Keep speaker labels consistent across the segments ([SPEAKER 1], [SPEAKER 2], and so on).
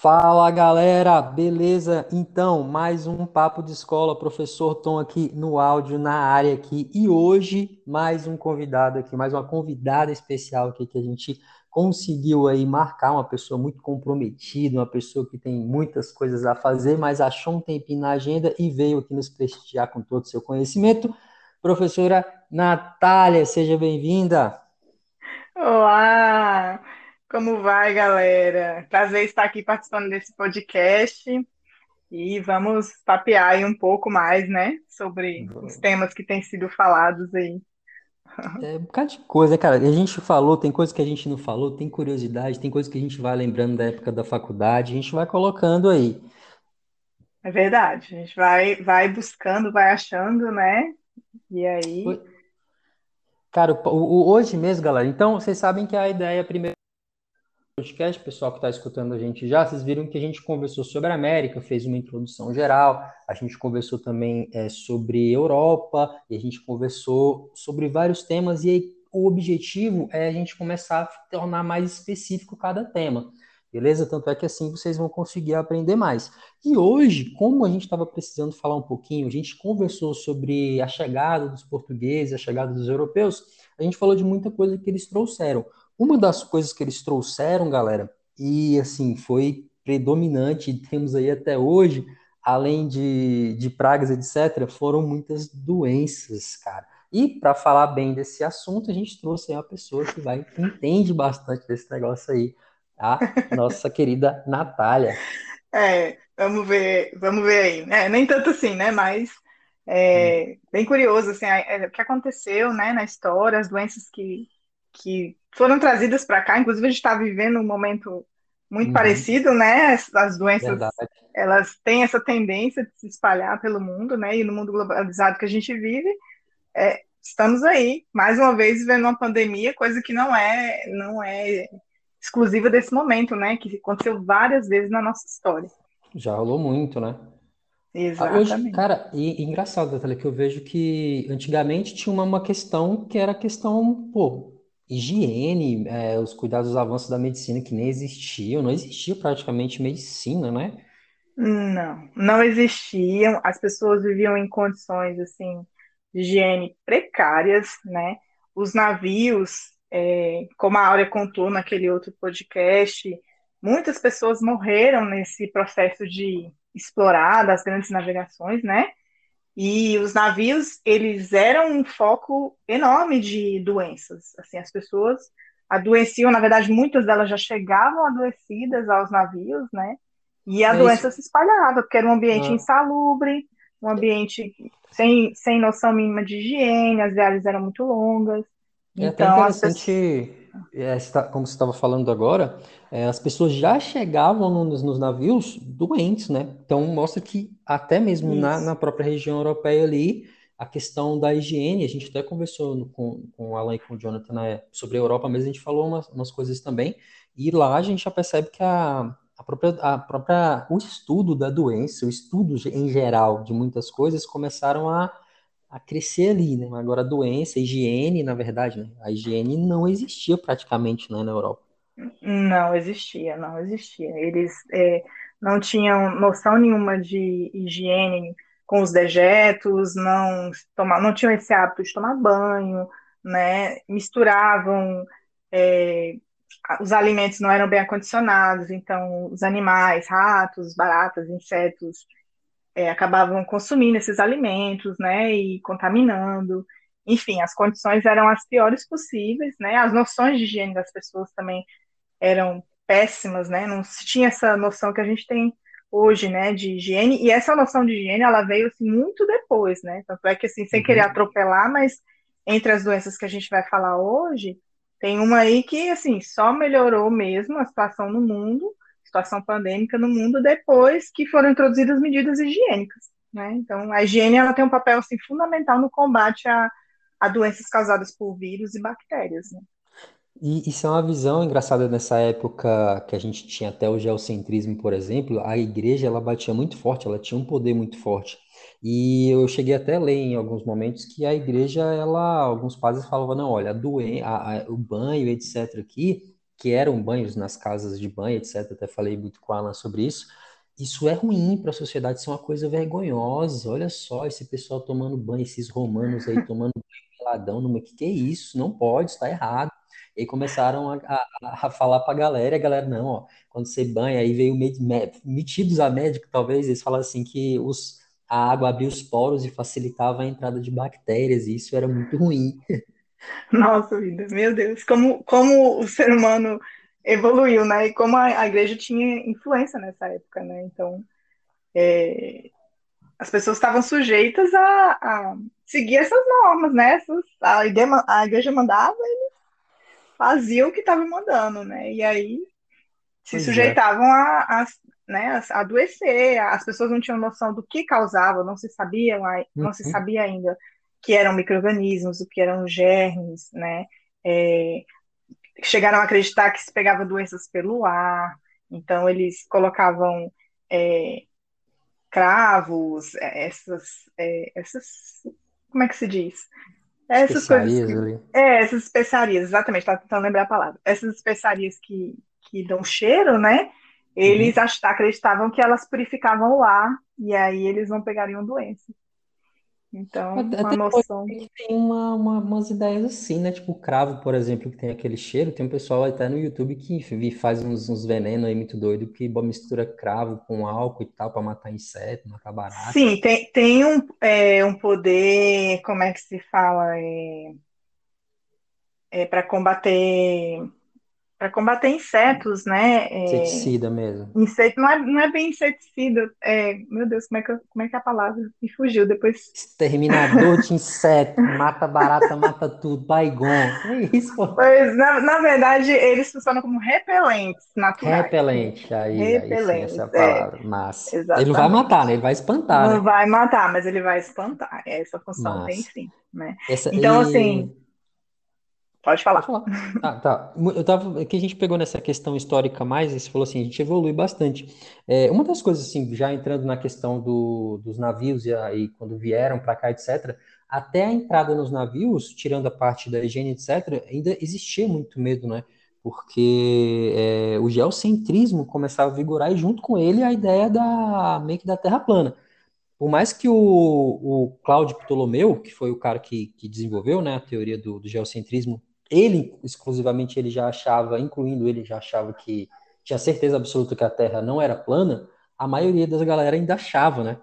[SPEAKER 1] Fala galera, beleza? Então, mais um papo de escola, professor Tom aqui no áudio, na área aqui, e hoje mais um convidado aqui, mais uma convidada especial aqui que a gente conseguiu aí marcar, uma pessoa muito comprometida, uma pessoa que tem muitas coisas a fazer, mas achou um tempinho na agenda e veio aqui nos prestigiar com todo o seu conhecimento. Professora Natália, seja bem-vinda.
[SPEAKER 2] Olá! Como vai, galera? Prazer estar aqui participando desse podcast e vamos papear aí um pouco mais, né, sobre os temas que têm sido falados aí.
[SPEAKER 1] É um bocado de coisa, cara. A gente falou, tem coisas que a gente não falou, tem curiosidade, tem coisas que a gente vai lembrando da época da faculdade, a gente vai colocando aí.
[SPEAKER 2] É verdade, a gente vai, vai buscando, vai achando, né? E aí.
[SPEAKER 1] Cara, o, o, hoje mesmo, galera, então vocês sabem que a ideia primeiro podcast, pessoal que está escutando a gente já, vocês viram que a gente conversou sobre a América, fez uma introdução geral, a gente conversou também é, sobre Europa, e a gente conversou sobre vários temas, e aí o objetivo é a gente começar a tornar mais específico cada tema, beleza? Tanto é que assim vocês vão conseguir aprender mais. E hoje, como a gente estava precisando falar um pouquinho, a gente conversou sobre a chegada dos portugueses, a chegada dos europeus, a gente falou de muita coisa que eles trouxeram. Uma das coisas que eles trouxeram, galera, e assim, foi predominante, e temos aí até hoje, além de, de pragas, etc., foram muitas doenças, cara. E para falar bem desse assunto, a gente trouxe uma pessoa que vai que entende bastante desse negócio aí, a nossa querida Natália.
[SPEAKER 2] É, vamos ver, vamos ver aí, né? Nem tanto assim, né? Mas é, bem curioso assim, é, o que aconteceu, né, na história, as doenças que, que foram trazidas para cá. Inclusive, a gente está vivendo um momento muito uhum. parecido, né? As doenças, Verdade. elas têm essa tendência de se espalhar pelo mundo, né? E no mundo globalizado que a gente vive, é, estamos aí, mais uma vez, vivendo uma pandemia, coisa que não é, não é exclusiva desse momento, né? Que aconteceu várias vezes na nossa história.
[SPEAKER 1] Já rolou muito, né?
[SPEAKER 2] Exatamente.
[SPEAKER 1] Hoje, cara, e, e engraçado, Natália, que eu vejo que antigamente tinha uma, uma questão que era a questão, pô, higiene, é, os cuidados, os avanços da medicina que nem existiam, não existia praticamente medicina, né?
[SPEAKER 2] Não, não existiam. As pessoas viviam em condições assim de higiene precárias, né? Os navios, é, como a Áurea contou naquele outro podcast, muitas pessoas morreram nesse processo de explorar das grandes navegações, né? E os navios, eles eram um foco enorme de doenças. Assim, as pessoas adoeciam, na verdade, muitas delas já chegavam adoecidas aos navios, né? E a é doença se espalhava, porque era um ambiente ah. insalubre, um ambiente sem, sem noção mínima de higiene, as viagens eram muito longas.
[SPEAKER 1] É então, até interessante, pessoas... é, como você estava falando agora, é, as pessoas já chegavam nos, nos, navios doentes, né? Então mostra que até mesmo na, na, própria região europeia ali, a questão da higiene, a gente até conversou no, com, com o Alan e com o Jonathan né, sobre a Europa, mas a gente falou umas, umas coisas também, e lá a gente já percebe que a, a própria, a própria, o estudo da doença, o estudo em geral de muitas coisas começaram a a crescer ali, né? Agora a doença, a higiene, na verdade, né? A higiene não existia praticamente né, na Europa.
[SPEAKER 2] Não existia, não existia. Eles é, não tinham noção nenhuma de higiene com os dejetos, não, toma, não tinham esse hábito de tomar banho, né? Misturavam, é, os alimentos não eram bem acondicionados, então os animais, ratos, baratas, insetos, é, acabavam consumindo esses alimentos, né, e contaminando. Enfim, as condições eram as piores possíveis, né, as noções de higiene das pessoas também eram péssimas, né, não se tinha essa noção que a gente tem hoje, né, de higiene, e essa noção de higiene, ela veio, assim, muito depois, né, tanto é que, assim, sem querer uhum. atropelar, mas entre as doenças que a gente vai falar hoje, tem uma aí que, assim, só melhorou mesmo a situação no mundo, situação pandêmica no mundo depois que foram introduzidas medidas higiênicas. Né? Então, a higiene ela tem um papel assim, fundamental no combate a, a doenças causadas por vírus e bactérias. Né?
[SPEAKER 1] E isso é uma visão engraçada nessa época que a gente tinha até o geocentrismo, por exemplo, a igreja ela batia muito forte, ela tinha um poder muito forte. E eu cheguei até a ler em alguns momentos que a igreja, ela, alguns padres falavam, não, olha, a doen a, a, o banho, etc., aqui, que eram banhos nas casas de banho, etc. Até falei muito com a Alan sobre isso. Isso é ruim para a sociedade, isso é uma coisa vergonhosa. Olha só esse pessoal tomando banho, esses romanos aí tomando banho peladão, numa... que que é isso? Não pode, está errado. E aí começaram a, a, a falar para a galera, a galera, não, ó, quando você banha, aí veio metidos a médico, talvez, eles falam assim que os, a água abria os poros e facilitava a entrada de bactérias, e isso era muito ruim.
[SPEAKER 2] Nossa vida, meu Deus, como, como o ser humano evoluiu, né? E como a, a igreja tinha influência nessa época, né? Então, é, as pessoas estavam sujeitas a, a, seguir essas normas, né? Essas, a, igreja, a igreja mandava, eles faziam o que estavam mandando, né? E aí se pois é. sujeitavam é. a, a, né, a adoecer, as pessoas não tinham noção do que causava, não se sabia, não uhum. se sabia ainda que eram micro-organismos, o que eram germes, né? É, chegaram a acreditar que se pegava doenças pelo ar, então eles colocavam é, cravos, é, essas, é, essas, como é que se diz? Essas especiarias coisas. Que, ali. É, essas especiarias, exatamente, estava tentando lembrar a palavra. Essas especiarias que, que dão cheiro, né? Eles uhum. acreditavam que elas purificavam o ar e aí eles não pegariam doença. Então,
[SPEAKER 1] Até
[SPEAKER 2] uma noção.
[SPEAKER 1] tem uma, uma- umas ideias assim, né? Tipo o cravo, por exemplo, que tem aquele cheiro. Tem um pessoal até no YouTube que faz uns, uns venenos aí muito doido, que mistura cravo com álcool e tal para matar inseto, matar barata.
[SPEAKER 2] Sim, tem, tem um, é, um poder, como é que se fala? É, é para combater para combater insetos, né?
[SPEAKER 1] É, inseticida mesmo.
[SPEAKER 2] Inseto, não, é, não é bem inseticida. É, meu Deus, como é, que, como é que é a palavra? Me fugiu depois.
[SPEAKER 1] Exterminador de inseto, mata barata, mata tudo, baigon. É isso, pô.
[SPEAKER 2] Pois, na, na verdade, eles funcionam como repelentes naturais.
[SPEAKER 1] Repelente, aí, repelente, aí sim, essa é a palavra. É, Massa. Exatamente. Ele não vai matar, né? Ele vai espantar.
[SPEAKER 2] Não
[SPEAKER 1] né?
[SPEAKER 2] vai matar, mas ele vai espantar. Essa função Massa. tem sim. Né? Essa, então, e... assim Pode falar. Pode
[SPEAKER 1] falar. Ah, tá. Eu tava, que a gente pegou nessa questão histórica mais, e você falou assim, a gente evolui bastante. É, uma das coisas, assim, já entrando na questão do, dos navios e aí quando vieram para cá, etc., até a entrada nos navios, tirando a parte da higiene, etc., ainda existia muito medo, né? Porque é, o geocentrismo começava a vigorar e junto com ele a ideia da meio que da Terra plana. Por mais que o, o Cláudio Ptolomeu, que foi o cara que, que desenvolveu né, a teoria do, do geocentrismo, ele exclusivamente ele já achava, incluindo ele já achava que tinha certeza absoluta que a Terra não era plana, a maioria das galera ainda achava, né?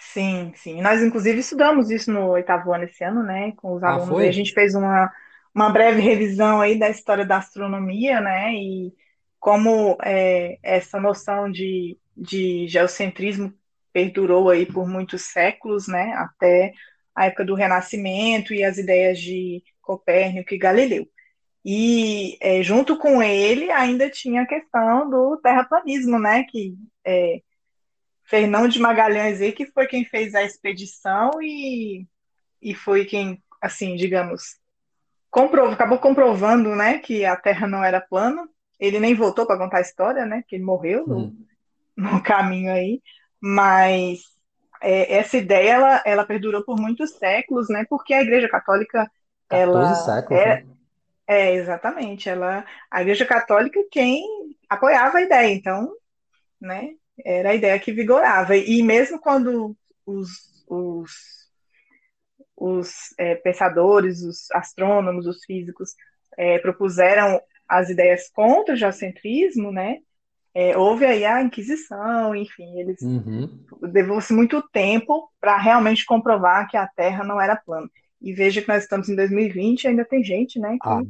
[SPEAKER 2] Sim, sim. Nós inclusive estudamos isso no oitavo ano esse ano, né, com os ah, alunos. Ah, a gente fez uma uma breve revisão aí da história da astronomia, né, e como é, essa noção de, de geocentrismo perdurou aí por muitos séculos, né, até a época do Renascimento e as ideias de Copérnico e Galileu. E é, junto com ele ainda tinha a questão do terraplanismo, né? Que é, Fernão de Magalhães aí, que foi quem fez a expedição e, e foi quem, assim, digamos, comprovou, acabou comprovando, né, que a Terra não era plana. Ele nem voltou para contar a história, né? Que ele morreu no, no caminho aí. Mas é, essa ideia ela, ela perdurou por muitos séculos, né? Porque a Igreja Católica
[SPEAKER 1] 14 ela séculos,
[SPEAKER 2] é, né? é, exatamente. Ela, a Igreja Católica quem apoiava a ideia, então, né, era a ideia que vigorava. E mesmo quando os, os, os é, pensadores, os astrônomos, os físicos é, propuseram as ideias contra o geocentrismo, né, é, houve aí a Inquisição, enfim, eles uhum. levou-se muito tempo para realmente comprovar que a Terra não era plana. E veja que nós estamos em 2020 e ainda tem gente, né? Que... Ah,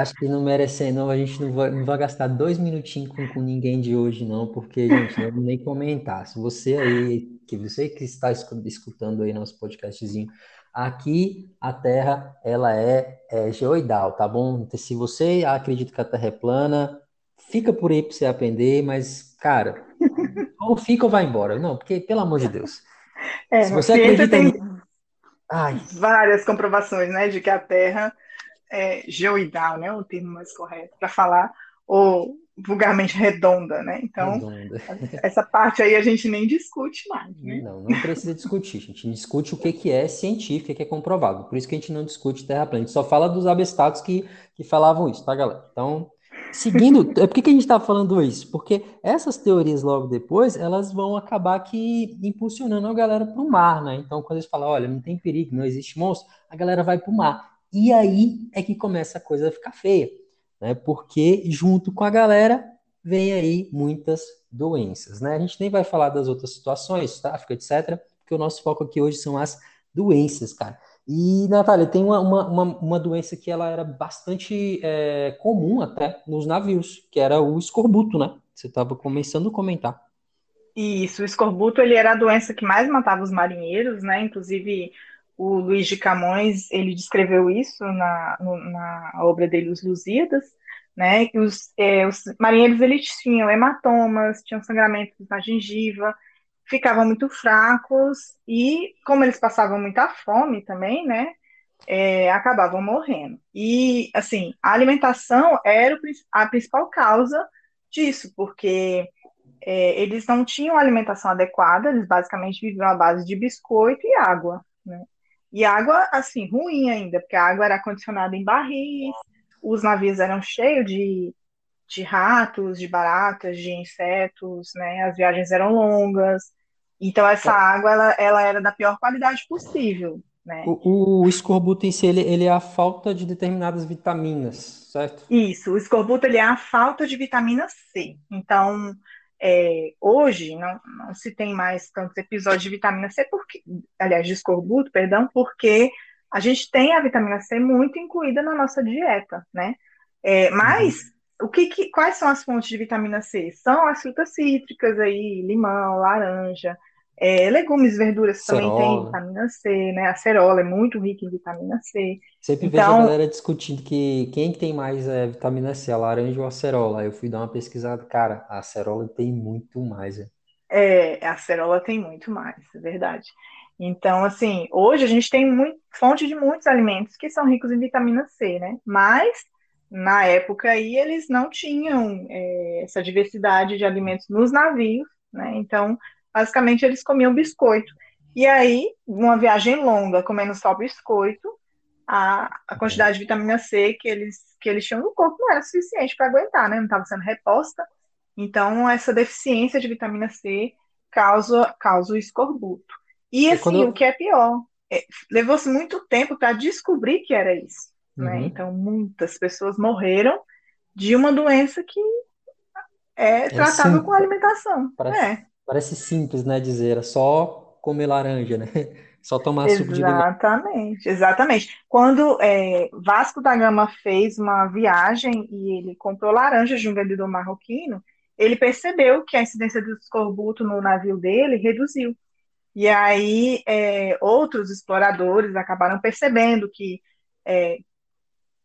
[SPEAKER 1] acho que não merece, não. A gente não vai, não vai gastar dois minutinhos com, com ninguém de hoje, não, porque, gente, não vou nem comentar. Se você aí, que você que está escutando aí nosso podcastzinho, aqui a Terra, ela é, é geoidal, tá bom? Se você acredita que a Terra é plana, fica por aí para você aprender, mas, cara, ou fica ou vai embora. Não, porque, pelo amor de Deus.
[SPEAKER 2] É, se você acredita tem... Ai. várias comprovações, né, de que a Terra é geoidal, né, o termo mais correto para falar, ou vulgarmente redonda, né? Então, redonda. essa parte aí a gente nem discute mais, né?
[SPEAKER 1] Não, não precisa discutir. A gente discute o que, que é científico, o que é comprovado. Por isso que a gente não discute terra plana. A gente só fala dos abestados que, que falavam isso, tá, galera? Então, seguindo... é por que, a gente está falando isso? Porque essas teorias logo depois, elas vão acabar que impulsionando a galera para o mar, né? Então, quando eles falam, olha, não tem perigo, não existe monstro, a galera vai para o mar. E aí é que começa a coisa a ficar feia né? Porque junto com a galera vem aí muitas doenças, né? A gente nem vai falar das outras situações, tráfico, etc., porque o nosso foco aqui hoje são as doenças, cara. E, Natália, tem uma, uma, uma, doença que ela era bastante é, comum até nos navios, que era o escorbuto, né? Você estava começando a comentar.
[SPEAKER 2] Isso, o escorbuto ele era a doença que mais matava os marinheiros, né? Inclusive o Luiz de Camões ele descreveu isso na, na obra dele Os Lusíadas, né? Os, é, os marinheiros eles tinham hematomas, tinham sangramentos na gengiva, ficavam muito fracos e como eles passavam muita fome também, né? É, acabavam morrendo. E assim, a alimentação era a principal causa disso, porque é, eles não tinham alimentação adequada, eles basicamente viviam à base de biscoito e água, né? E água, assim, ruim ainda, porque a água era condicionada em barris, os navios eram cheios de, de ratos, de baratas, de insetos, né? As viagens eram longas. Então, essa é. água, ela, ela era da pior qualidade possível, né?
[SPEAKER 1] O, o escorbuto em si, ele, ele é a falta de determinadas vitaminas, certo?
[SPEAKER 2] Isso, o escorbuto, ele é a falta de vitamina C. Então, é, hoje não, não, se tem mais tantos episódios de vitamina C, porque, aliás, de escorbuto, perdão, porque a gente tem a vitamina C muito incluída na nossa dieta, né? É, mas uhum. o que, que, quais são as fontes de vitamina C? São as frutas cítricas aí, limão, laranja, é, legumes verduras também tem vitamina C, né? A cerola é muito rica em vitamina C.
[SPEAKER 1] Sempre vejo a então galera discutindo que quem tem mais é, vitamina C, a laranja ou a cerola. Aí eu fui dar uma pesquisada, cara, a cerola tem muito mais.
[SPEAKER 2] É, é a cerola tem muito mais, é verdade. Então, assim, hoje a gente tem muito, fonte de muitos alimentos que são ricos em vitamina C, né? Mas na época aí eles não tinham é, essa diversidade de alimentos nos navios, né? Então basicamente eles comiam biscoito. E aí, uma viagem longa, comendo só biscoito, a, a quantidade de vitamina C que eles, que eles tinham no corpo não era suficiente para aguentar, né? Não estava sendo reposta. Então, essa deficiência de vitamina C causa, causa o escorbuto. E, assim, quando... o que é pior, é, levou-se muito tempo para descobrir que era isso. Né? Uhum. Né? Então, muitas pessoas morreram de uma doença que é, é tratável com alimentação.
[SPEAKER 1] Parece,
[SPEAKER 2] é.
[SPEAKER 1] Parece simples, né, dizer, é só comer laranja, né? Só tomar
[SPEAKER 2] suco
[SPEAKER 1] de
[SPEAKER 2] limão. Exatamente, exatamente. Quando é, Vasco da Gama fez uma viagem e ele comprou laranjas de um vendedor marroquino, ele percebeu que a incidência do escorbuto no navio dele reduziu. E aí é, outros exploradores acabaram percebendo que é,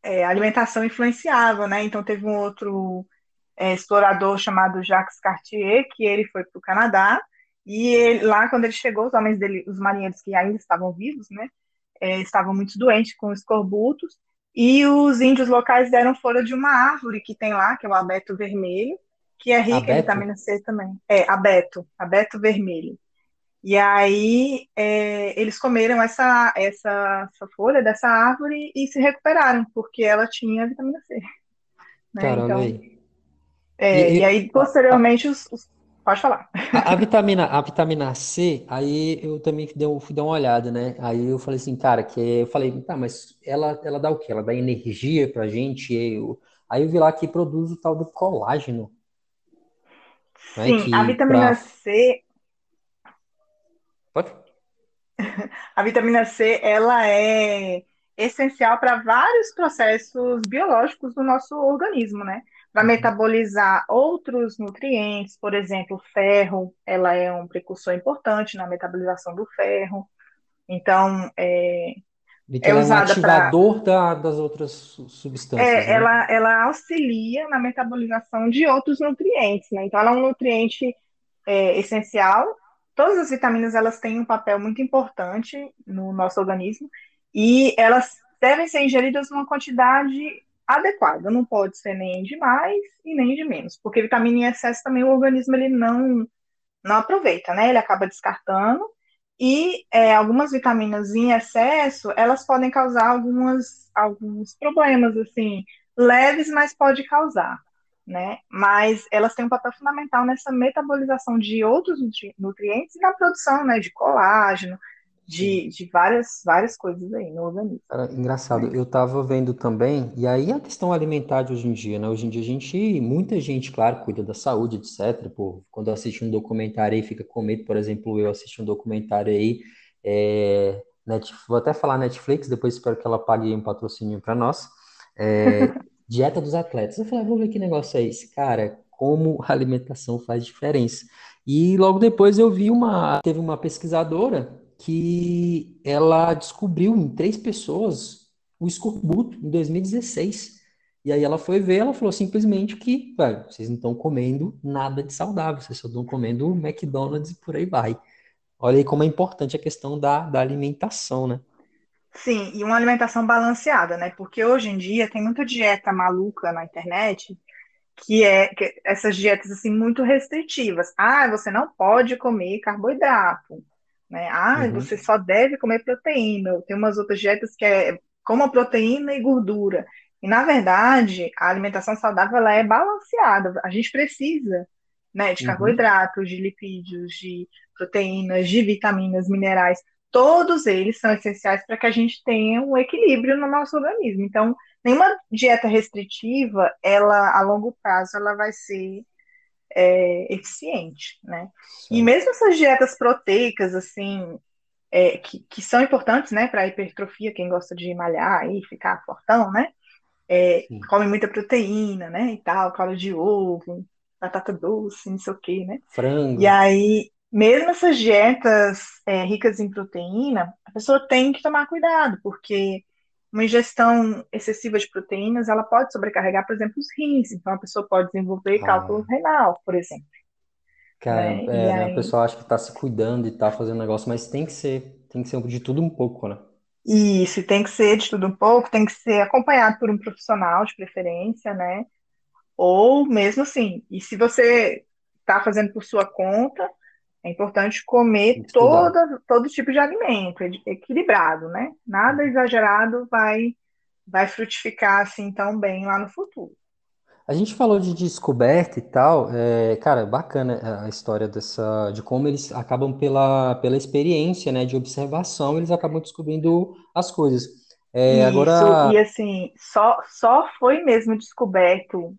[SPEAKER 2] é, a alimentação influenciava, né? Então teve um outro é, explorador chamado Jacques Cartier, que ele foi para o Canadá, e ele, lá, quando ele chegou, os homens dele, os marinheiros que ainda estavam vivos, né, é, estavam muito doentes com escorbutos, e os índios locais deram folha de uma árvore que tem lá, que é o abeto vermelho, que é rica abeto? em vitamina C também. É, abeto, abeto vermelho. E aí é, eles comeram essa, essa, essa, folha dessa árvore e se recuperaram, porque ela tinha vitamina C.
[SPEAKER 1] Né? Caramba, então, aí.
[SPEAKER 2] É, e, e, aí, posteriormente, a, os, os, Pode falar.
[SPEAKER 1] A, a, vitamina, a vitamina C, aí eu também fui, fui dar uma olhada, né? Aí eu falei assim, cara, que eu falei, tá, mas ela, ela dá o quê? Ela dá energia pra gente? Eu, aí eu vi lá que produz o tal do colágeno.
[SPEAKER 2] Né? Sim, a vitamina pra... C.
[SPEAKER 1] Pode?
[SPEAKER 2] A vitamina C, ela é essencial para vários processos biológicos do nosso organismo, né? Para uhum. metabolizar outros nutrientes, por exemplo, ferro, ela é um precursor importante na metabolização do ferro. Então, é,
[SPEAKER 1] é usada é um ativador pra... da, das outras substâncias.
[SPEAKER 2] É,
[SPEAKER 1] né?
[SPEAKER 2] ela, ela auxilia na metabolização de outros nutrientes, né? Então, ela é um nutriente é, essencial. Todas as vitaminas elas têm um papel muito importante no nosso organismo e elas devem ser ingeridas numa quantidade adequada, não pode ser nem de mais e nem de menos, porque vitamina em excesso também o organismo ele não, não aproveita, né? Ele acaba descartando, e é, algumas vitaminas em excesso, elas podem causar algumas, alguns problemas, assim, leves, mas pode causar, né? Mas elas têm um papel fundamental nessa metabolização de outros nutrientes e na produção, né, de colágeno, de, de várias, várias coisas aí no organismo.
[SPEAKER 1] Cara, engraçado, eu estava vendo também, e aí a questão alimentar de hoje em dia, né? Hoje em dia a gente, muita gente, claro, cuida da saúde, etc. Pô, quando assiste um documentário aí, fica com medo, por exemplo, eu assisti um documentário aí, é, Netflix, vou até falar Netflix, depois espero que ela pague um patrocínio para nós. É, dieta dos atletas. Eu falei, ah, vou ver que negócio é esse. Cara, como a alimentação faz diferença. E logo depois eu vi uma, teve uma pesquisadora que ela descobriu em três pessoas o escorbuto em 2016. E aí ela foi ver, ela falou simplesmente que, velho, vocês não estão comendo nada de saudável, vocês só estão comendo McDonald's e por aí vai. Olha aí como é importante a questão da, da alimentação, né?
[SPEAKER 2] Sim, e uma alimentação balanceada, né? Porque hoje em dia tem muita dieta maluca na internet que é que essas dietas assim muito restritivas. Ah, você não pode comer carboidrato né? Ah, uhum. você só deve comer proteína. Tem umas outras dietas que é coma proteína e gordura. E na verdade, a alimentação saudável ela é balanceada. A gente precisa, né, de uhum. carboidratos, de lipídios, de proteínas, de vitaminas, minerais. Todos eles são essenciais para que a gente tenha um equilíbrio no nosso organismo. Então, nenhuma dieta restritiva, ela a longo prazo, ela vai ser é, eficiente, né? E mesmo essas dietas proteicas, assim, é, que, que são importantes, né, para hipertrofia, quem gosta de malhar e ficar fortão, né? É, come muita proteína, né, e tal, caldo de ovo, batata doce, não sei o quê, né?
[SPEAKER 1] Frango.
[SPEAKER 2] E aí, mesmo essas dietas é, ricas em proteína, a pessoa tem que tomar cuidado, porque uma ingestão excessiva de proteínas, ela pode sobrecarregar, por exemplo, os rins. Então, a pessoa pode desenvolver ah. cálculo renal, por exemplo.
[SPEAKER 1] Cara, né? é, né, aí... o pessoal acha que está se cuidando e está fazendo negócio, mas tem que ser, tem que ser de tudo um pouco, né?
[SPEAKER 2] Isso, tem que ser de tudo um pouco, tem que ser acompanhado por um profissional de preferência, né? Ou mesmo assim, e se você está fazendo por sua conta, é importante comer toda, todo tipo de alimento, equilibrado, né? Nada exagerado vai, vai frutificar assim tão bem lá no futuro.
[SPEAKER 1] A gente falou de descoberta e tal, é, cara, bacana a história dessa, de como eles acabam pela, pela experiência, né, de observação, eles acabam descobrindo as coisas. É,
[SPEAKER 2] Isso,
[SPEAKER 1] agora...
[SPEAKER 2] e assim, só, só foi mesmo descoberto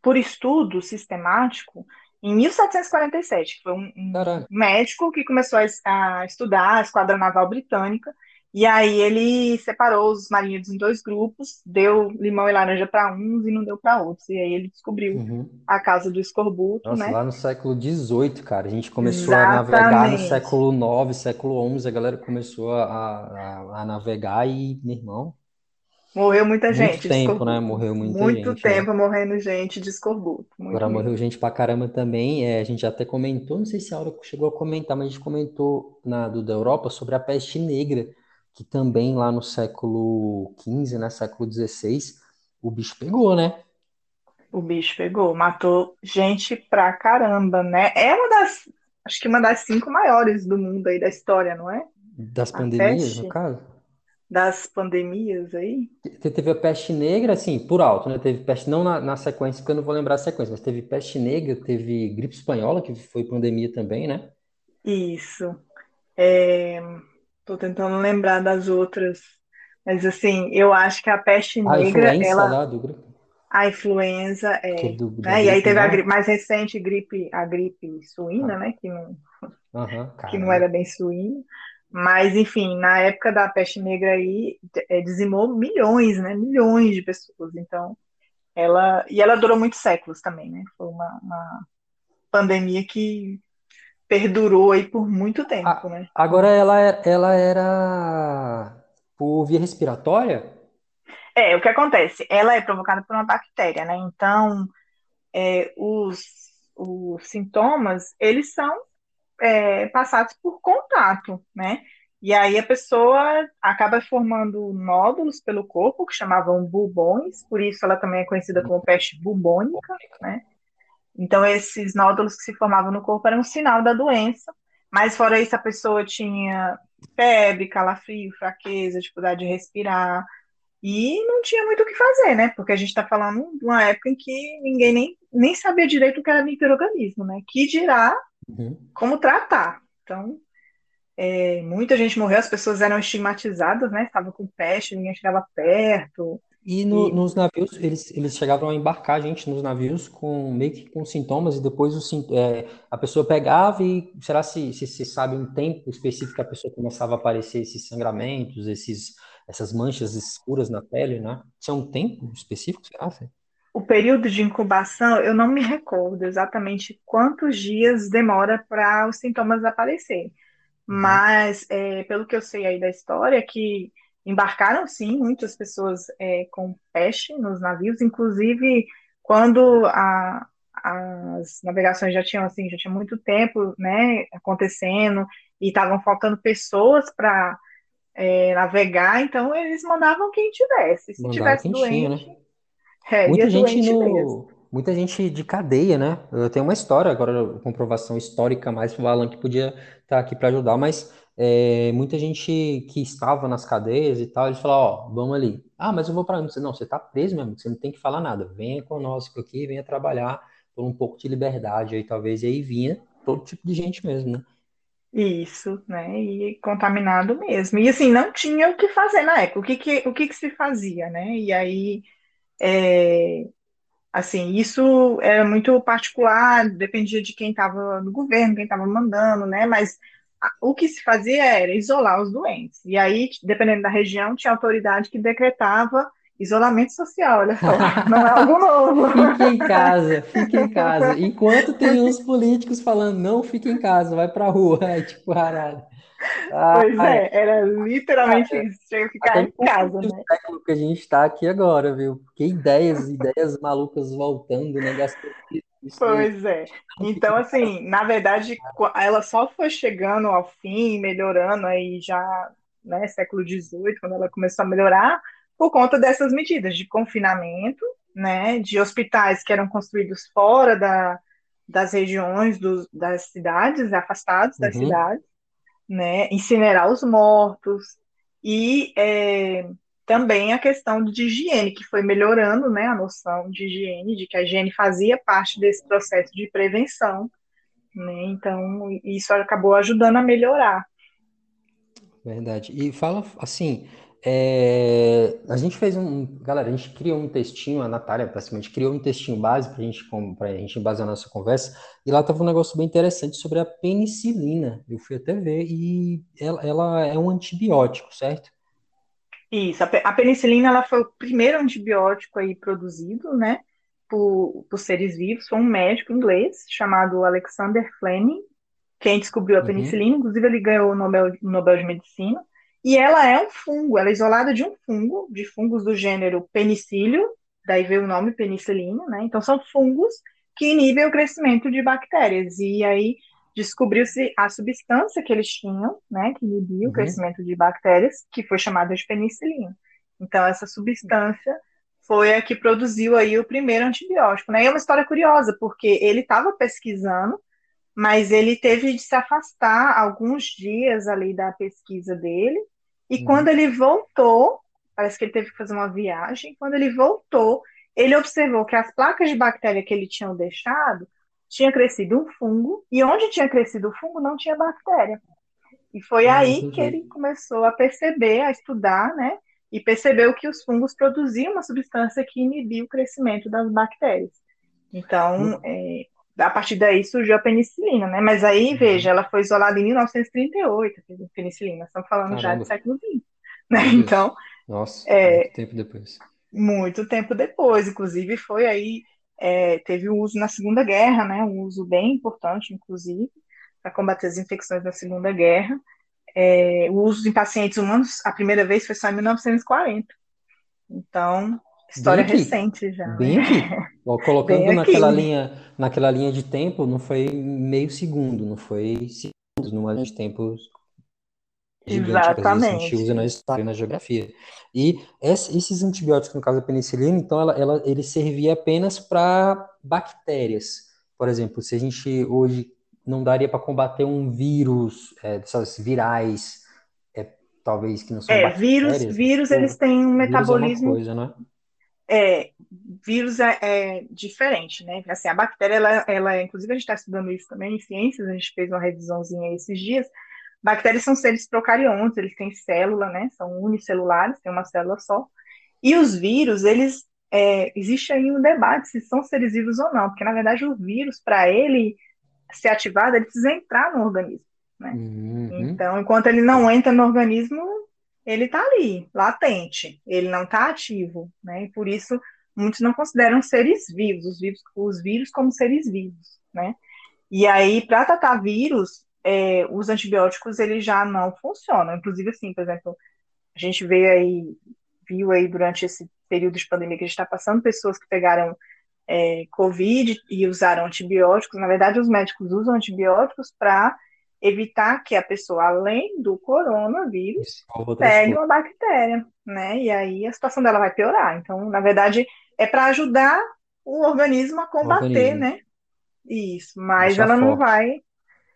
[SPEAKER 2] por estudo sistemático em 1747, que foi um, um médico que começou a, a, estudar a Esquadra Naval Britânica, e aí ele separou os marinheiros em dois grupos, deu limão e laranja para uns e não deu para outros, e aí ele descobriu uhum. a causa do escorbuto,
[SPEAKER 1] Nossa,
[SPEAKER 2] né?
[SPEAKER 1] lá no século XVIII, cara, a gente começou Exatamente. a navegar no século IX, século XI, a galera começou a, a, a navegar e, meu irmão,
[SPEAKER 2] Morreu muita
[SPEAKER 1] muito
[SPEAKER 2] gente de
[SPEAKER 1] tempo,
[SPEAKER 2] escorbuto.
[SPEAKER 1] né? Morreu muita
[SPEAKER 2] Muito
[SPEAKER 1] gente, né?
[SPEAKER 2] tempo morrendo gente de escorbuto. Muito
[SPEAKER 1] Agora morreu gente pra caramba também. É, a gente até comentou, não sei se a Aura chegou a comentar, mas a gente comentou na do da Europa sobre a peste negra, que também lá no século XV, né? Século XVI, o bicho pegou, né?
[SPEAKER 2] O bicho pegou, matou gente pra caramba, né? É uma das, acho que uma das cinco maiores do mundo aí da história, não é?
[SPEAKER 1] Das
[SPEAKER 2] A
[SPEAKER 1] pandemias, no caso.
[SPEAKER 2] Das pandemias aí.
[SPEAKER 1] Te- Teve a peste negra, assim, por alto, né? Teve peste, não na, na sequência, porque eu não vou lembrar a sequência, mas teve peste negra, teve gripe espanhola, que foi pandemia também, né?
[SPEAKER 2] Isso. É, tô tentando lembrar das outras, mas assim, eu acho que a peste
[SPEAKER 1] A
[SPEAKER 2] negra,
[SPEAKER 1] influenza
[SPEAKER 2] ela,
[SPEAKER 1] lá do grupo,
[SPEAKER 2] a influenza
[SPEAKER 1] é
[SPEAKER 2] é,
[SPEAKER 1] do, da
[SPEAKER 2] né? E aí teve a
[SPEAKER 1] não é?
[SPEAKER 2] gripe mais recente, gripe, a gripe suína,
[SPEAKER 1] Ah,
[SPEAKER 2] né? Que não,
[SPEAKER 1] Aham,
[SPEAKER 2] que não era bem suína. Mas, enfim, na época da peste negra aí, é, dizimou milhões, né? Milhões de pessoas. Então, ela. E ela durou muitos séculos também, né? Foi uma, uma pandemia que perdurou aí por muito tempo,
[SPEAKER 1] A-
[SPEAKER 2] né?
[SPEAKER 1] agora ela, é- ela era por via respiratória?
[SPEAKER 2] É, o que acontece? Ela é provocada por uma bactéria, né? Então, é, os, os sintomas, eles são é, passados por contato, né? E aí a pessoa acaba formando nódulos pelo corpo, que chamavam bubões, por isso ela também é conhecida como peste bubônica, né? Então esses nódulos que se formavam no corpo eram um sinal da doença, mas fora isso a pessoa tinha febre, calafrio, fraqueza, dificuldade de respirar, e não tinha muito o que fazer, né? Porque a gente está falando de uma época em que ninguém nem, nem sabia direito o que era microorganismo, né? Que dirá uhum. como tratar. Então, é, muita gente morreu, as pessoas eram estigmatizadas, né? Estavam com peste, ninguém chegava perto.
[SPEAKER 1] E, no, e, nos navios, eles, eles chegavam a embarcar a gente nos navios com meio que com sintomas, e depois o, é, a pessoa pegava e será se, se, se sabe um tempo específico que a pessoa começava a aparecer esses sangramentos, esses essas manchas escuras na pele, né? Tinha um tempo específico, será?
[SPEAKER 2] O período de incubação, eu não me recordo exatamente quantos dias demora para os sintomas aparecerem. Uhum. Mas, é, pelo que eu sei aí da história, que embarcaram sim muitas pessoas é, com peste nos navios, inclusive quando a, as navegações já tinham assim, já tinha muito tempo, né, acontecendo e estavam faltando pessoas para é, navegar, então eles mandavam quem tivesse. Se tivesse doente, né?
[SPEAKER 1] É, muita gente no, muita gente de cadeia, né? Eu tenho uma história agora, comprovação histórica mais para o Alan que podia estar aqui para ajudar, mas é, muita gente que estava nas cadeias e tal, eles falaram, ó, vamos ali. Ah, mas eu vou para? Não, você está preso mesmo, você não tem que falar nada. Venha conosco aqui, venha trabalhar por um pouco de liberdade aí, talvez, e aí vinha todo tipo de gente mesmo, né?
[SPEAKER 2] Isso, né? E contaminado mesmo. E assim, não tinha o que fazer na época. O que que, o que, que se fazia, né? E aí, é, assim, isso era muito particular, dependia de quem estava no governo, quem estava mandando, né? Mas o que se fazia era isolar os doentes. E aí, dependendo da região, tinha autoridade que decretava Isolamento social, olha só, não é algo novo.
[SPEAKER 1] fique em casa, fique em casa. Enquanto tem uns políticos falando, não fique em casa, vai pra rua, é tipo caralho.
[SPEAKER 2] Ah, pois é, era literalmente isso, chega a ficar em casa, né?
[SPEAKER 1] que a gente está aqui agora, viu? Que ideias, ideias malucas voltando, né?
[SPEAKER 2] Pois é. Então, assim, na verdade, ela só foi chegando ao fim, melhorando aí já, né, século XVIII, quando ela começou a melhorar, por conta dessas medidas de confinamento, né, de hospitais que eram construídos fora da, das regiões dos, das cidades, afastados das uhum. cidades, né, incinerar os mortos e é, também a questão de higiene, que foi melhorando, né, a noção de higiene, de que a higiene fazia parte desse processo de prevenção, né, então isso acabou ajudando a melhorar.
[SPEAKER 1] Verdade. E fala assim, é, a gente fez um. Galera, a gente criou um textinho, a Natália, praticamente, criou um textinho base para gente, a gente embasar a nossa conversa, e lá estava um negócio bem interessante sobre a penicilina. Eu fui até ver, e ela, ela é um antibiótico, certo?
[SPEAKER 2] Isso, a penicilina ela foi o primeiro antibiótico aí produzido, né, por, por seres vivos, foi um médico inglês chamado Alexander Fleming, quem descobriu a uhum. penicilina, uhum. inclusive ele ganhou o Nobel, Nobel de Medicina, e ela é um fungo, ela é isolada de um fungo, de fungos do gênero penicílio, daí veio o nome penicilina, né? Então são fungos que inibem o crescimento de bactérias. E aí descobriu-se a substância que eles tinham, né, que inibia uhum. o crescimento de bactérias, que foi chamada de penicilina. Então essa substância foi a que produziu aí o primeiro antibiótico, né? E é uma história curiosa, porque ele estava pesquisando mas ele teve de se afastar alguns dias ali da pesquisa dele, e uhum. quando ele voltou, parece que ele teve que fazer uma viagem, quando ele voltou, ele observou que as placas de bactéria que ele tinha deixado tinha crescido um fungo, e onde tinha crescido o fungo não tinha bactéria. E foi ah, aí que ele começou a perceber, a estudar, né? E percebeu que os fungos produziam uma substância que inibia o crescimento das bactérias. Então, é, a partir daí surgiu a penicilina, né? Mas aí, uhum. veja, ela foi isolada em 1938, a penicilina. Estamos falando Caramba. já do século XX, né? Então,
[SPEAKER 1] nossa, é, muito tempo depois.
[SPEAKER 2] Muito tempo depois, inclusive foi aí é, teve o uso na Segunda Guerra, né? Um uso bem importante, inclusive, para combater as infecções da Segunda Guerra. É, o uso em pacientes humanos, a primeira vez foi só em 1940. Então, História recente já.
[SPEAKER 1] Bem
[SPEAKER 2] né?
[SPEAKER 1] aqui. Colocando bem naquela aqui. linha, naquela linha de tempo, não foi meio segundo, não foi segundos, numa linha de tempo gigante que às vezes a gente usa na história e na geografia. E esses antibióticos, no caso da penicilina, então ela, ela ele servia apenas para bactérias. Por exemplo, se a gente hoje não daria para combater um vírus, é, dessas virais, é, talvez que não são
[SPEAKER 2] é, vírus, vírus tipo, eles têm um metabolismo. É, coisa, né? É vírus é, é, diferente, né? Assim, a bactéria, ela, ela, inclusive a gente está estudando isso também em ciências, a gente fez uma revisãozinha esses dias. Bactérias são seres procariontes, eles têm célula, né? São unicelulares, tem uma célula só. E os vírus, eles é, existe aí um debate se são seres vivos ou não, porque na verdade o vírus, para ele ser ativado, ele precisa entrar no organismo. Né? Uhum. Então, enquanto ele não entra no organismo, ele está ali, latente, ele não está ativo, né? E por isso muitos não consideram seres vivos, os, vivos, os vírus como seres vivos, né? E aí, para tratar vírus, é, os antibióticos eles já não funcionam. Inclusive, assim, por exemplo, a gente veio aí, viu aí durante esse período de pandemia que a gente está passando, pessoas que pegaram é, Covid e usaram antibióticos. Na verdade, os médicos usam antibióticos para evitar que a pessoa, além do coronavírus, pegue uma bactéria, né? E aí a situação dela vai piorar. Então, na verdade, é para ajudar o organismo a combater, organismo. né? Isso, mas ela não vai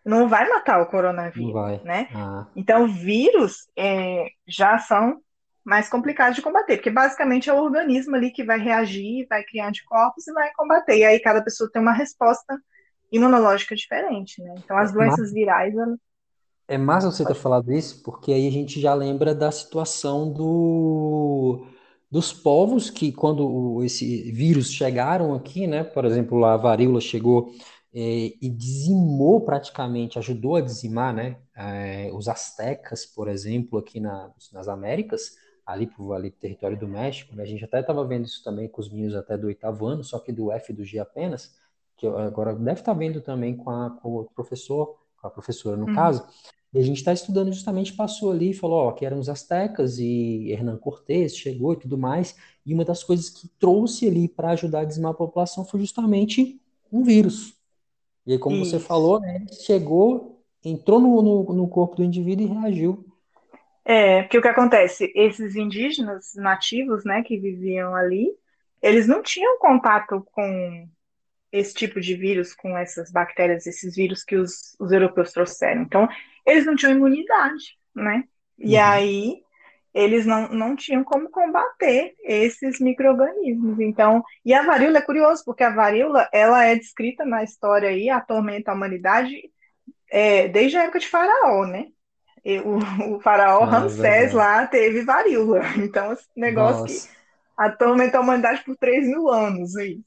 [SPEAKER 2] não vai matar o coronavírus, né? Ah. Então, vírus é, já são mais complicados de combater, porque basicamente é o organismo ali que vai reagir, vai criar anticorpos e vai combater. E aí cada pessoa tem uma resposta imunológica diferente, né? Então as doenças Mas... virais.
[SPEAKER 1] É massa você ter falado isso, porque aí a gente já lembra da situação do, dos povos que, quando esse vírus chegaram aqui, né? Por exemplo, a varíola chegou é, e dizimou praticamente, ajudou a dizimar, né? É, os astecas, por exemplo, aqui na, nas Américas, ali pro ali território do México, né? A gente até estava vendo isso também com os meninos até do oitavo ano, só que do F e do G apenas que agora deve estar vendo também com, a, com o professor, com a professora no uhum. caso, e a gente está estudando justamente, passou ali e falou, ó, que eram os astecas e Hernán Cortés chegou e tudo mais, e uma das coisas que trouxe ali para ajudar a dizimar a população foi justamente um vírus. E aí, como Isso. você falou, né, chegou, entrou no, no, no corpo do indivíduo e reagiu.
[SPEAKER 2] É, porque o que acontece? Esses indígenas nativos, né, que viviam ali, eles não tinham contato com esse tipo de vírus com essas bactérias, esses vírus que os, os europeus trouxeram. Então, eles não tinham imunidade, né? E uhum. aí, eles não, não tinham como combater esses micro-organismos. Então, e a varíola é curioso, porque a varíola, ela é descrita na história aí, atormenta a humanidade é, desde a época de Faraó, né? E o, o faraó ah, é Ramsés é lá teve varíola. Então, esse negócio Nossa. que atormenta a humanidade por 3 mil anos aí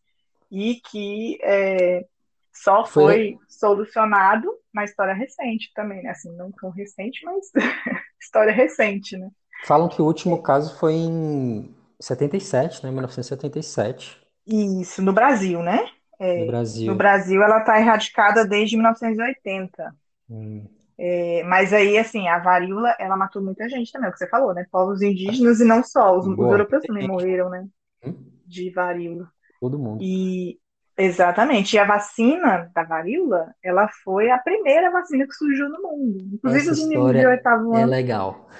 [SPEAKER 2] e que é, só foi, foi solucionado na história recente também, né? Assim, não tão recente, mas história recente, né?
[SPEAKER 1] Falam que o último caso foi em 77, né? 1977.
[SPEAKER 2] Isso, no Brasil, né?
[SPEAKER 1] É, no Brasil.
[SPEAKER 2] No Brasil, ela está erradicada desde 1980. Hum. É, mas aí, assim, a varíola, ela matou muita gente também, é o que você falou, né? Povos indígenas e não só, os, os europeus também morreram, né? Hum? De varíola.
[SPEAKER 1] Todo mundo.
[SPEAKER 2] E exatamente. E a vacina da varíola, ela foi a primeira vacina que surgiu no mundo. Inclusive Essa os meninos de oitavo
[SPEAKER 1] ano. É legal.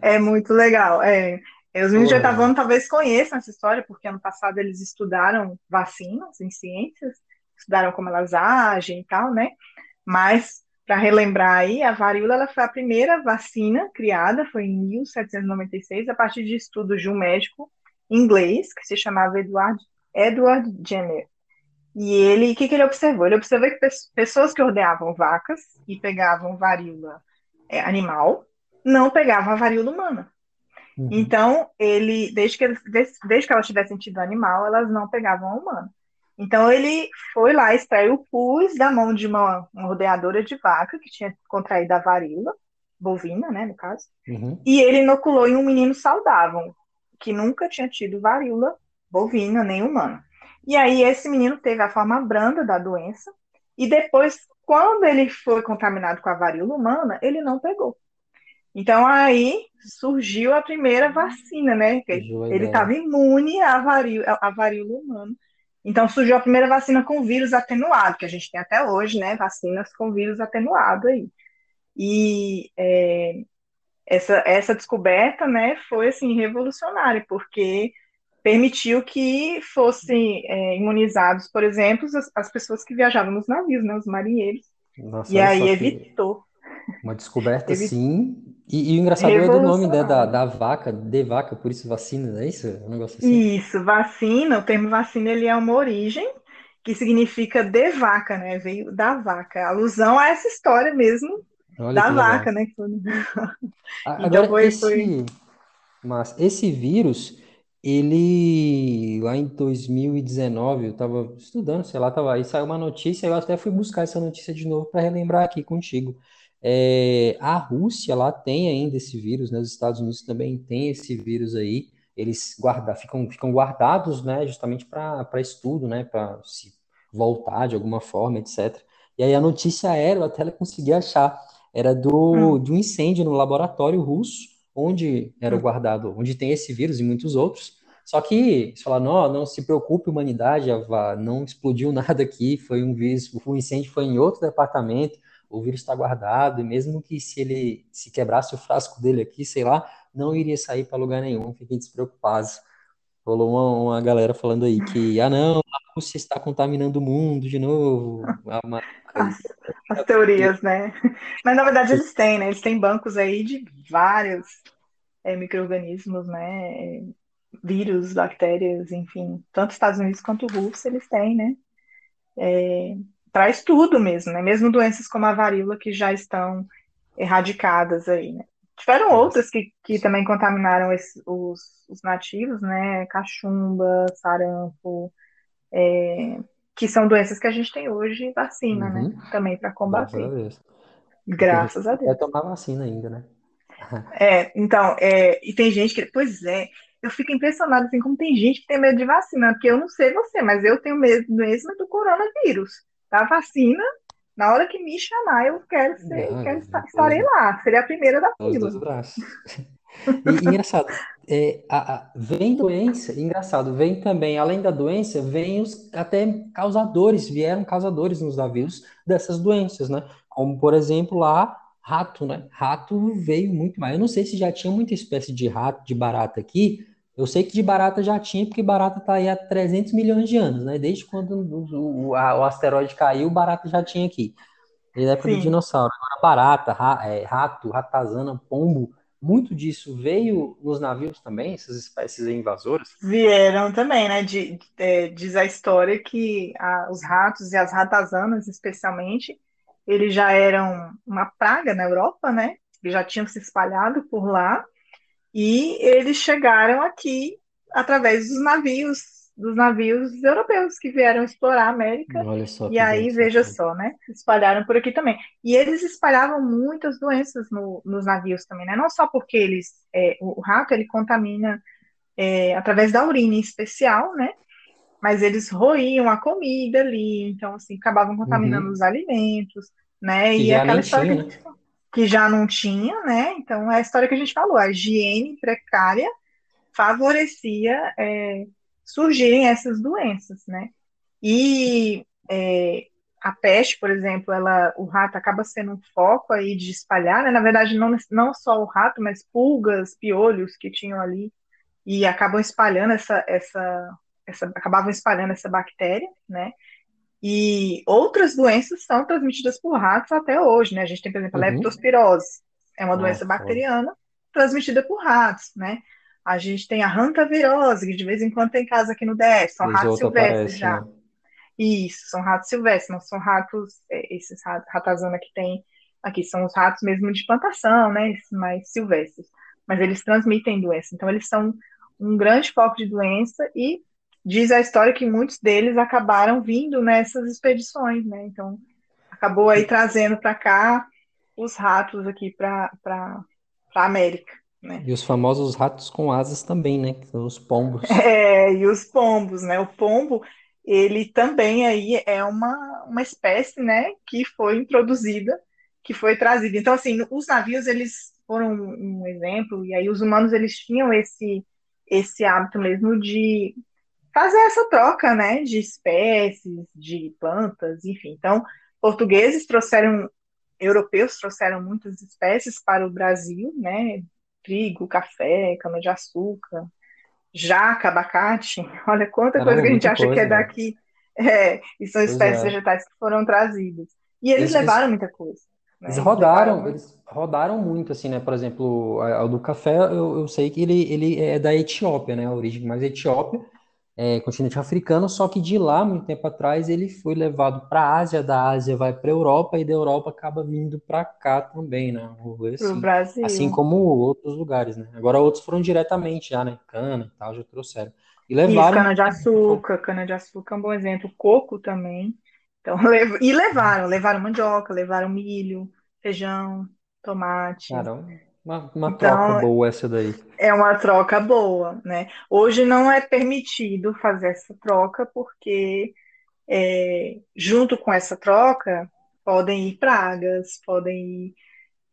[SPEAKER 2] é muito legal. É. Os meninos de oitavo ano talvez conheçam essa história, porque ano passado eles estudaram vacinas em ciências, estudaram como elas agem e tal, né? Mas para relembrar aí, a varíola ela foi a primeira vacina criada, foi em 1796, a partir de estudos de um médico inglês que se chamava Edward Edward Jenner. E ele, o que, que ele observou? Ele observou que pessoas que ordeavam vacas e pegavam varíola é, animal não pegavam a varíola humana. Uhum. Então, ele, desde que, desde, desde que elas tivessem tido animal, elas não pegavam a humana. Então, ele foi lá, extraiu o pus da mão de uma, uma rodeadora de vaca que tinha contraído a varíola, bovina, né, no caso, uhum. e ele inoculou em um menino saudável, que nunca tinha tido varíola bovina nem humana. E aí esse menino teve a forma branda da doença e depois, quando ele foi contaminado com a varíola humana, ele não pegou. Então aí surgiu a primeira vacina, né? Ele estava imune à varíola, à varíola humana. Então surgiu a primeira vacina com vírus atenuado, que a gente tem até hoje, né? Vacinas com vírus atenuado aí. E é, essa, essa descoberta, né, foi assim revolucionária, porque permitiu que fossem é, imunizados, por exemplo, as, as, pessoas que viajavam nos navios, né, os marinheiros. Nossa, e aí evitou.
[SPEAKER 1] Uma descoberta, sim. E, e, o engraçado é do nome né, da, da vaca, de vaca, por isso vacina, não é isso? Um negócio
[SPEAKER 2] assim. Isso, vacina, o termo vacina ele é uma origem que significa de vaca, né? Veio da vaca. Alusão a essa história mesmo Olha da vaca, né?
[SPEAKER 1] Agora, então foi, esse, foi... Mas esse vírus, ele lá em 2019, eu estava estudando, sei lá, tava, aí saiu uma notícia, eu até fui buscar essa notícia de novo para relembrar aqui contigo. É, a Rússia lá tem ainda esse vírus, né? Os Estados Unidos também tem esse vírus aí. Eles guarda, ficam, ficam guardados, né? Justamente para estudo, né? Para se voltar de alguma forma, etc. E aí a notícia era, eu até consegui achar, era do, hum. de um incêndio no laboratório russo, onde era hum. guardado, onde tem esse vírus e muitos outros. Só que, se falar, não, não se preocupe, humanidade, não explodiu nada aqui, foi um vírus, o incêndio foi em outro departamento, o vírus está guardado, e mesmo que se ele se quebrasse o frasco dele aqui, sei lá, não iria sair para lugar nenhum, fiquem despreocupados. Rolou uma, uma, galera falando aí que, ah não, a Rússia está contaminando o mundo de novo. Uma,
[SPEAKER 2] as, as, teorias, né? Mas na verdade eles têm, né? Eles têm bancos aí de vários é, micro-organismos, né? Vírus, bactérias, enfim. Tanto Estados Unidos quanto Rússia eles têm, né? É, para estudo mesmo, né? Mesmo doenças como a varíola que já estão erradicadas aí, né? Tiveram outras que, que também contaminaram esse, os, os, nativos, né? Cachumba, sarampo, é, que são doenças que a gente tem hoje vacina, né? uhum. né? Também para combater. Graças a Deus. Graças a Deus.
[SPEAKER 1] É tomar vacina ainda, né?
[SPEAKER 2] é, então, é, e tem gente que, pois é, eu fico impressionada assim, como tem gente que tem medo de vacina, porque eu não sei você, mas eu tenho medo mesmo do coronavírus da vacina, na hora que me chamar, eu quero ser, não, quero estar, estarei lá, seria a primeira da fila. Os braços.
[SPEAKER 1] E, engraçado, é, a, a, vem doença, engraçado, vem também, além da doença, vem os até causadores, vieram causadores nos navios dessas doenças, né? Como, por exemplo, lá, rato, né? Rato veio muito mais. Eu não sei se já tinha muita espécie de rato, de barata aqui, eu sei que de barata já tinha, porque barata está aí há 300 milhões de anos, né? Desde quando o, o, a, o asteroide caiu, barata já tinha aqui. Desde a época Sim. do dinossauro. Agora, barata, ra, é, rato, ratazana, pombo, muito disso veio nos navios também, essas espécies invasoras?
[SPEAKER 2] Vieram também, né? De, é, diz a história que a, os ratos e as ratazanas, especialmente, eles já eram uma praga na Europa, né? Eles já tinham se espalhado por lá e eles chegaram aqui através dos navios, dos navios europeus que vieram explorar a América. Olha só e aí, veja só, né? Espalharam por aqui também. E eles espalhavam muitas doenças no, nos navios também, né? Não só porque eles, é, o rato ele contamina é, através da urina em especial, né? Mas eles roíam a comida ali, então assim acabavam contaminando uhum. os alimentos, né? E, e aquela história tinha, que né? que já não tinha, né? Então, é a história que a gente falou, a higiene precária favorecia é, surgirem essas doenças, né? E é, a peste, por exemplo, ela, o rato acaba sendo um foco aí de espalhar, né? Na verdade, não, não só o rato, mas pulgas, piolhos que tinham ali e acabam espalhando essa, essa, essa acabavam espalhando essa bactéria, né? E outras doenças são transmitidas por ratos até hoje, né? A gente tem, por exemplo, a uhum. leptospirose, é uma doença bacteriana transmitida por ratos, né? A gente tem a hantavirose, que de vez em quando tem casa aqui no DF, são ratos silvestres aparece, já. Né? Isso, são ratos silvestres, não são ratos, é, esses ratazana que tem aqui, são os ratos mesmo de plantação, né? Mais silvestres. Mas eles transmitem doença, então eles são um grande foco de doença e diz a história que muitos deles acabaram vindo nessas expedições, né? Então, acabou aí trazendo para cá os ratos aqui para a América. Né?
[SPEAKER 1] E os famosos ratos com asas também, né? Que são os pombos.
[SPEAKER 2] É, e os pombos, né? O pombo, ele também aí é uma, uma espécie, né? Que foi introduzida, que foi trazida. Então, assim, os navios, eles foram um exemplo, e aí os humanos, eles tinham esse, esse hábito mesmo de fazer essa troca, né, de espécies, de plantas, enfim. Então, portugueses trouxeram europeus trouxeram muitas espécies para o Brasil, né? Trigo, café, cana-de-açúcar, jaca, abacate. Olha quanta
[SPEAKER 1] Caramba,
[SPEAKER 2] coisa que a gente acha que é
[SPEAKER 1] coisa, né?
[SPEAKER 2] daqui. É, e são
[SPEAKER 1] Pois
[SPEAKER 2] espécies
[SPEAKER 1] é.
[SPEAKER 2] vegetais que foram trazidas. E eles
[SPEAKER 1] Eles, eles,
[SPEAKER 2] levaram muita coisa,
[SPEAKER 1] eles
[SPEAKER 2] né? Eles
[SPEAKER 1] rodaram, eles rodaram muito, assim, né? Por exemplo, o do café, eu, eu sei que ele, ele é da Etiópia, né? A origem mais Etiópia, é, continente africano, só que de lá, muito tempo atrás, ele foi levado para a Ásia, da Ásia vai para a Europa e da Europa acaba vindo para cá também, né?
[SPEAKER 2] O
[SPEAKER 1] assim, assim
[SPEAKER 2] Brasil.
[SPEAKER 1] como outros lugares, né? Agora outros foram diretamente já, né? Cana e tal, já trouxeram. E
[SPEAKER 2] Isso,
[SPEAKER 1] levaram,
[SPEAKER 2] cana-de-açúcar, cana-de-açúcar é um bom exemplo. Coco também. Então, lev- e levaram, levaram mandioca, levaram milho, feijão, tomate.
[SPEAKER 1] cara, uma, uma troca
[SPEAKER 2] Então,
[SPEAKER 1] boa essa daí.
[SPEAKER 2] é uma troca boa, né? Hoje não é permitido fazer essa troca porque é, junto com essa troca podem ir pragas, podem ir,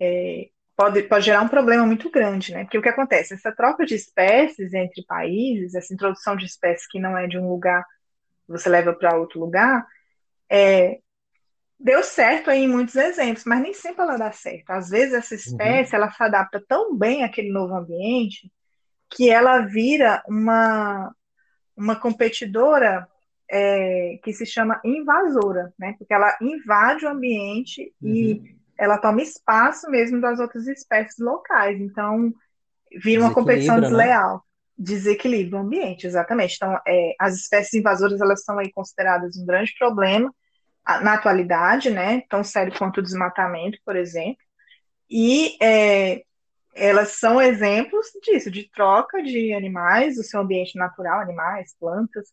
[SPEAKER 2] é, pode, pode gerar um problema muito grande, né? Porque o que acontece? Essa troca de espécies entre países, essa introdução de espécies que não é de um lugar, você leva para outro lugar, deu certo aí em muitos exemplos, mas nem sempre ela dá certo. Às vezes essa espécie
[SPEAKER 1] Uhum.
[SPEAKER 2] ela se adapta tão bem àquele novo ambiente que ela vira uma, uma competidora é, que se chama invasora, né? Porque ela invade o ambiente e
[SPEAKER 1] Uhum.
[SPEAKER 2] ela toma espaço mesmo das outras espécies locais. Então, vira uma competição
[SPEAKER 1] né?
[SPEAKER 2] desleal, desequilibra o ambiente, exatamente. Então, é, as espécies invasoras elas são aí consideradas um grande problema na atualidade, né? Tão sério quanto o desmatamento, por exemplo. E é, elas são exemplos disso, de troca de animais do seu ambiente natural, animais, plantas,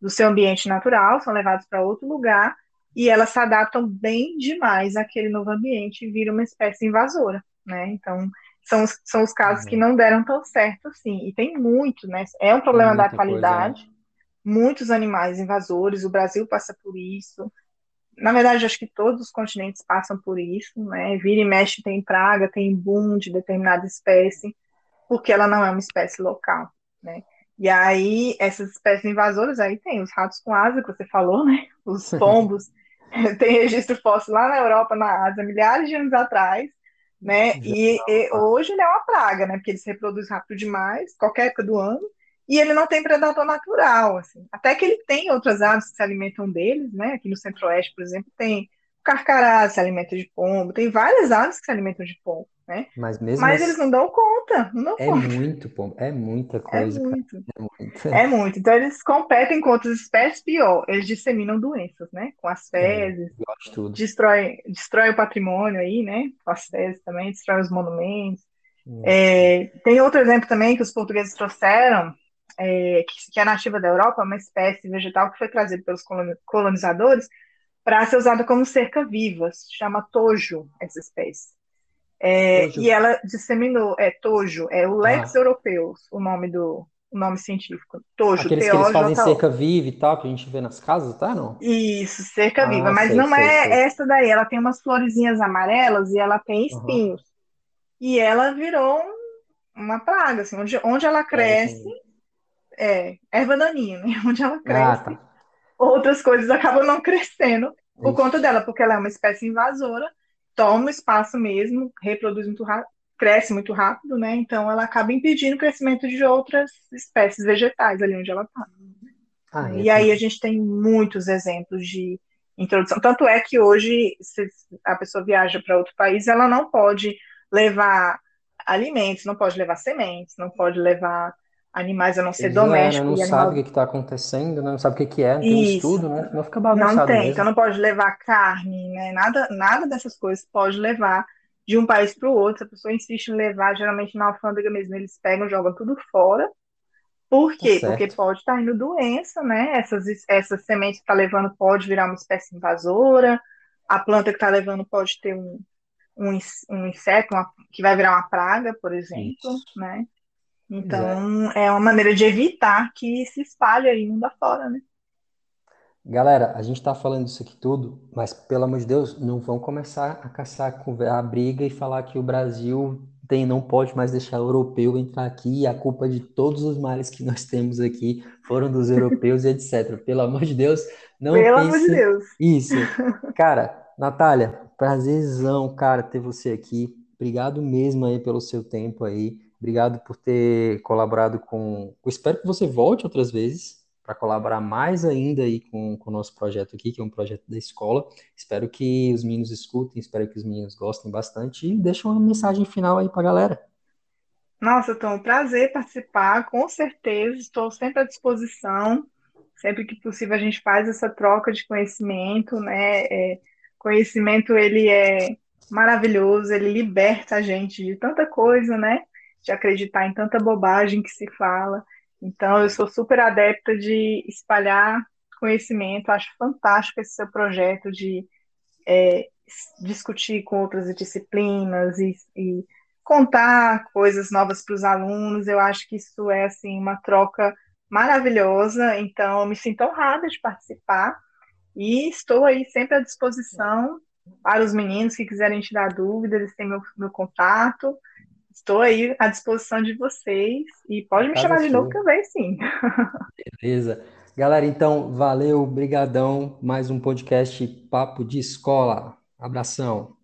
[SPEAKER 2] do seu ambiente natural, são levados para outro lugar e elas se adaptam bem demais àquele novo ambiente e viram uma espécie invasora, né? Então, são, os- são os casos que
[SPEAKER 1] Uhum.
[SPEAKER 2] não deram tão certo assim. E tem muito, né? É um problema da
[SPEAKER 1] Muita coisa, né?
[SPEAKER 2] atualidade, muitos animais invasores, o Brasil passa por isso. Na verdade, acho que todos os continentes passam por isso, né? Vira e mexe tem praga, tem boom de determinada espécie, porque ela não é uma espécie local, né? E aí, essas espécies invasoras, aí tem os ratos com asa, que você falou, né? Os pombos, tem registro fóssil lá na Europa, na Ásia, milhares de anos atrás, né? E, e
[SPEAKER 1] tava.
[SPEAKER 2] hoje ele é uma praga, né? Porque ele se reproduz rápido demais, qualquer época do ano, e ele não tem predador natural, assim. Até que ele tem outras aves que se alimentam deles, né? Aqui no Centro-Oeste, por exemplo, tem o carcará se alimenta de pombo, tem várias aves que se alimentam de pombo, né?
[SPEAKER 1] Mas mesmo
[SPEAKER 2] Mas eles
[SPEAKER 1] assim,
[SPEAKER 2] não dão conta, não dão
[SPEAKER 1] é
[SPEAKER 2] conta.
[SPEAKER 1] muito, pô, é muita
[SPEAKER 2] É
[SPEAKER 1] coisa, cara.
[SPEAKER 2] muito.
[SPEAKER 1] É muito.
[SPEAKER 2] É muito. Então, eles competem com outras espécies, pior, eles disseminam doenças, né? Com as
[SPEAKER 1] É,
[SPEAKER 2] fezes,
[SPEAKER 1] tudo.
[SPEAKER 2] destrói, destrói o patrimônio aí, né? Com as fezes também, destrói os monumentos.
[SPEAKER 1] É.
[SPEAKER 2] É, tem outro exemplo também que os portugueses trouxeram, é, que, que é nativa da Europa, uma espécie vegetal que foi trazida pelos coloni- colonizadores para ser usada como cerca viva, se chama tojo, essa espécie. É, e ela disseminou, é tojo, é o Lex
[SPEAKER 1] ah,
[SPEAKER 2] europeus, o nome do o nome científico. Tojo,
[SPEAKER 1] aqueles que eles fazem cerca viva e tal, que a gente vê nas casas, tá? Não?
[SPEAKER 2] Isso, cerca viva,
[SPEAKER 1] Ah,
[SPEAKER 2] mas
[SPEAKER 1] sei,
[SPEAKER 2] não
[SPEAKER 1] sei,
[SPEAKER 2] é
[SPEAKER 1] sei.
[SPEAKER 2] essa daí, ela tem umas florezinhas amarelas e ela tem espinhos. E ela virou um- uma praga, assim, onde, onde ela
[SPEAKER 1] É,
[SPEAKER 2] cresce,
[SPEAKER 1] entendi.
[SPEAKER 2] É erva daninha, né? Onde ela
[SPEAKER 1] Ah,
[SPEAKER 2] cresce,
[SPEAKER 1] tá.
[SPEAKER 2] outras coisas acabam não crescendo por conta dela, porque ela é uma espécie invasora, toma espaço mesmo, reproduz muito rápido, cresce muito rápido, né? Então ela acaba impedindo o crescimento de outras espécies vegetais ali onde ela está.
[SPEAKER 1] ah, é,
[SPEAKER 2] E aí a gente tem muitos exemplos de introdução. Tanto é que hoje, se a pessoa viaja para outro país, ela não pode levar alimentos, não pode levar sementes, não pode levar animais a não ser
[SPEAKER 1] é, né?
[SPEAKER 2] doméstico
[SPEAKER 1] Não
[SPEAKER 2] e
[SPEAKER 1] sabe o que que tá acontecendo, né? Não sabe o que que é, não tem
[SPEAKER 2] Isso,
[SPEAKER 1] estudo, né? Não fica
[SPEAKER 2] não
[SPEAKER 1] bagunçado
[SPEAKER 2] tem. Então
[SPEAKER 1] mesmo.
[SPEAKER 2] não pode levar carne, né? Nada, nada dessas coisas pode levar de um país para o outro. A pessoa insiste em levar, geralmente na alfândega mesmo, eles pegam, jogam tudo fora. Por
[SPEAKER 1] Tá
[SPEAKER 2] quê? Porque
[SPEAKER 1] certo.
[SPEAKER 2] pode estar indo doença, né? Essas, essas sementes que está levando pode virar uma espécie invasora, a planta que está levando pode ter um, um, um inseto uma- que vai virar uma praga, por exemplo,
[SPEAKER 1] Isso.
[SPEAKER 2] né?
[SPEAKER 1] Pois é.
[SPEAKER 2] Então, é uma maneira de evitar que se espalhe aí mundo afora, né?
[SPEAKER 1] Galera, a gente tá falando isso aqui tudo, mas pelo amor de Deus, não vão começar a caçar a briga e falar que o Brasil tem, não pode mais deixar o europeu entrar aqui e a culpa de todos os males que nós temos aqui foram dos europeus e etc. Pelo amor de Deus, não
[SPEAKER 2] Pelo amor de Deus.
[SPEAKER 1] isso. Cara, Natália, prazerzão, cara, ter você aqui. Obrigado mesmo aí pelo seu tempo aí. Obrigado por ter colaborado com. Eu espero que você volte outras vezes para colaborar mais ainda aí com, com o nosso projeto aqui, que é um projeto da escola. Espero que os meninos escutem, espero que os meninos gostem bastante e deixem uma mensagem final aí para a galera.
[SPEAKER 2] Nossa, Tom, um prazer participar, com certeza, estou sempre à disposição. Sempre que possível a gente faz essa troca de conhecimento, né? É, conhecimento ele é maravilhoso, ele liberta a gente de tanta coisa, né? De acreditar em tanta bobagem que se fala. Então, eu sou super adepta de espalhar conhecimento, acho fantástico esse seu projeto de é, discutir com outras disciplinas e, e contar coisas novas para os alunos. Eu acho que isso é assim uma troca maravilhosa. Então, me sinto honrada de participar e estou aí sempre à disposição para os meninos que quiserem tirar dúvidas, eles têm meu, meu contato. Estou aí à disposição de vocês e pode me chamar de novo também, sim.
[SPEAKER 1] Beleza. Galera, então, valeu, brigadão. Mais um podcast Papo de Escola. Abração.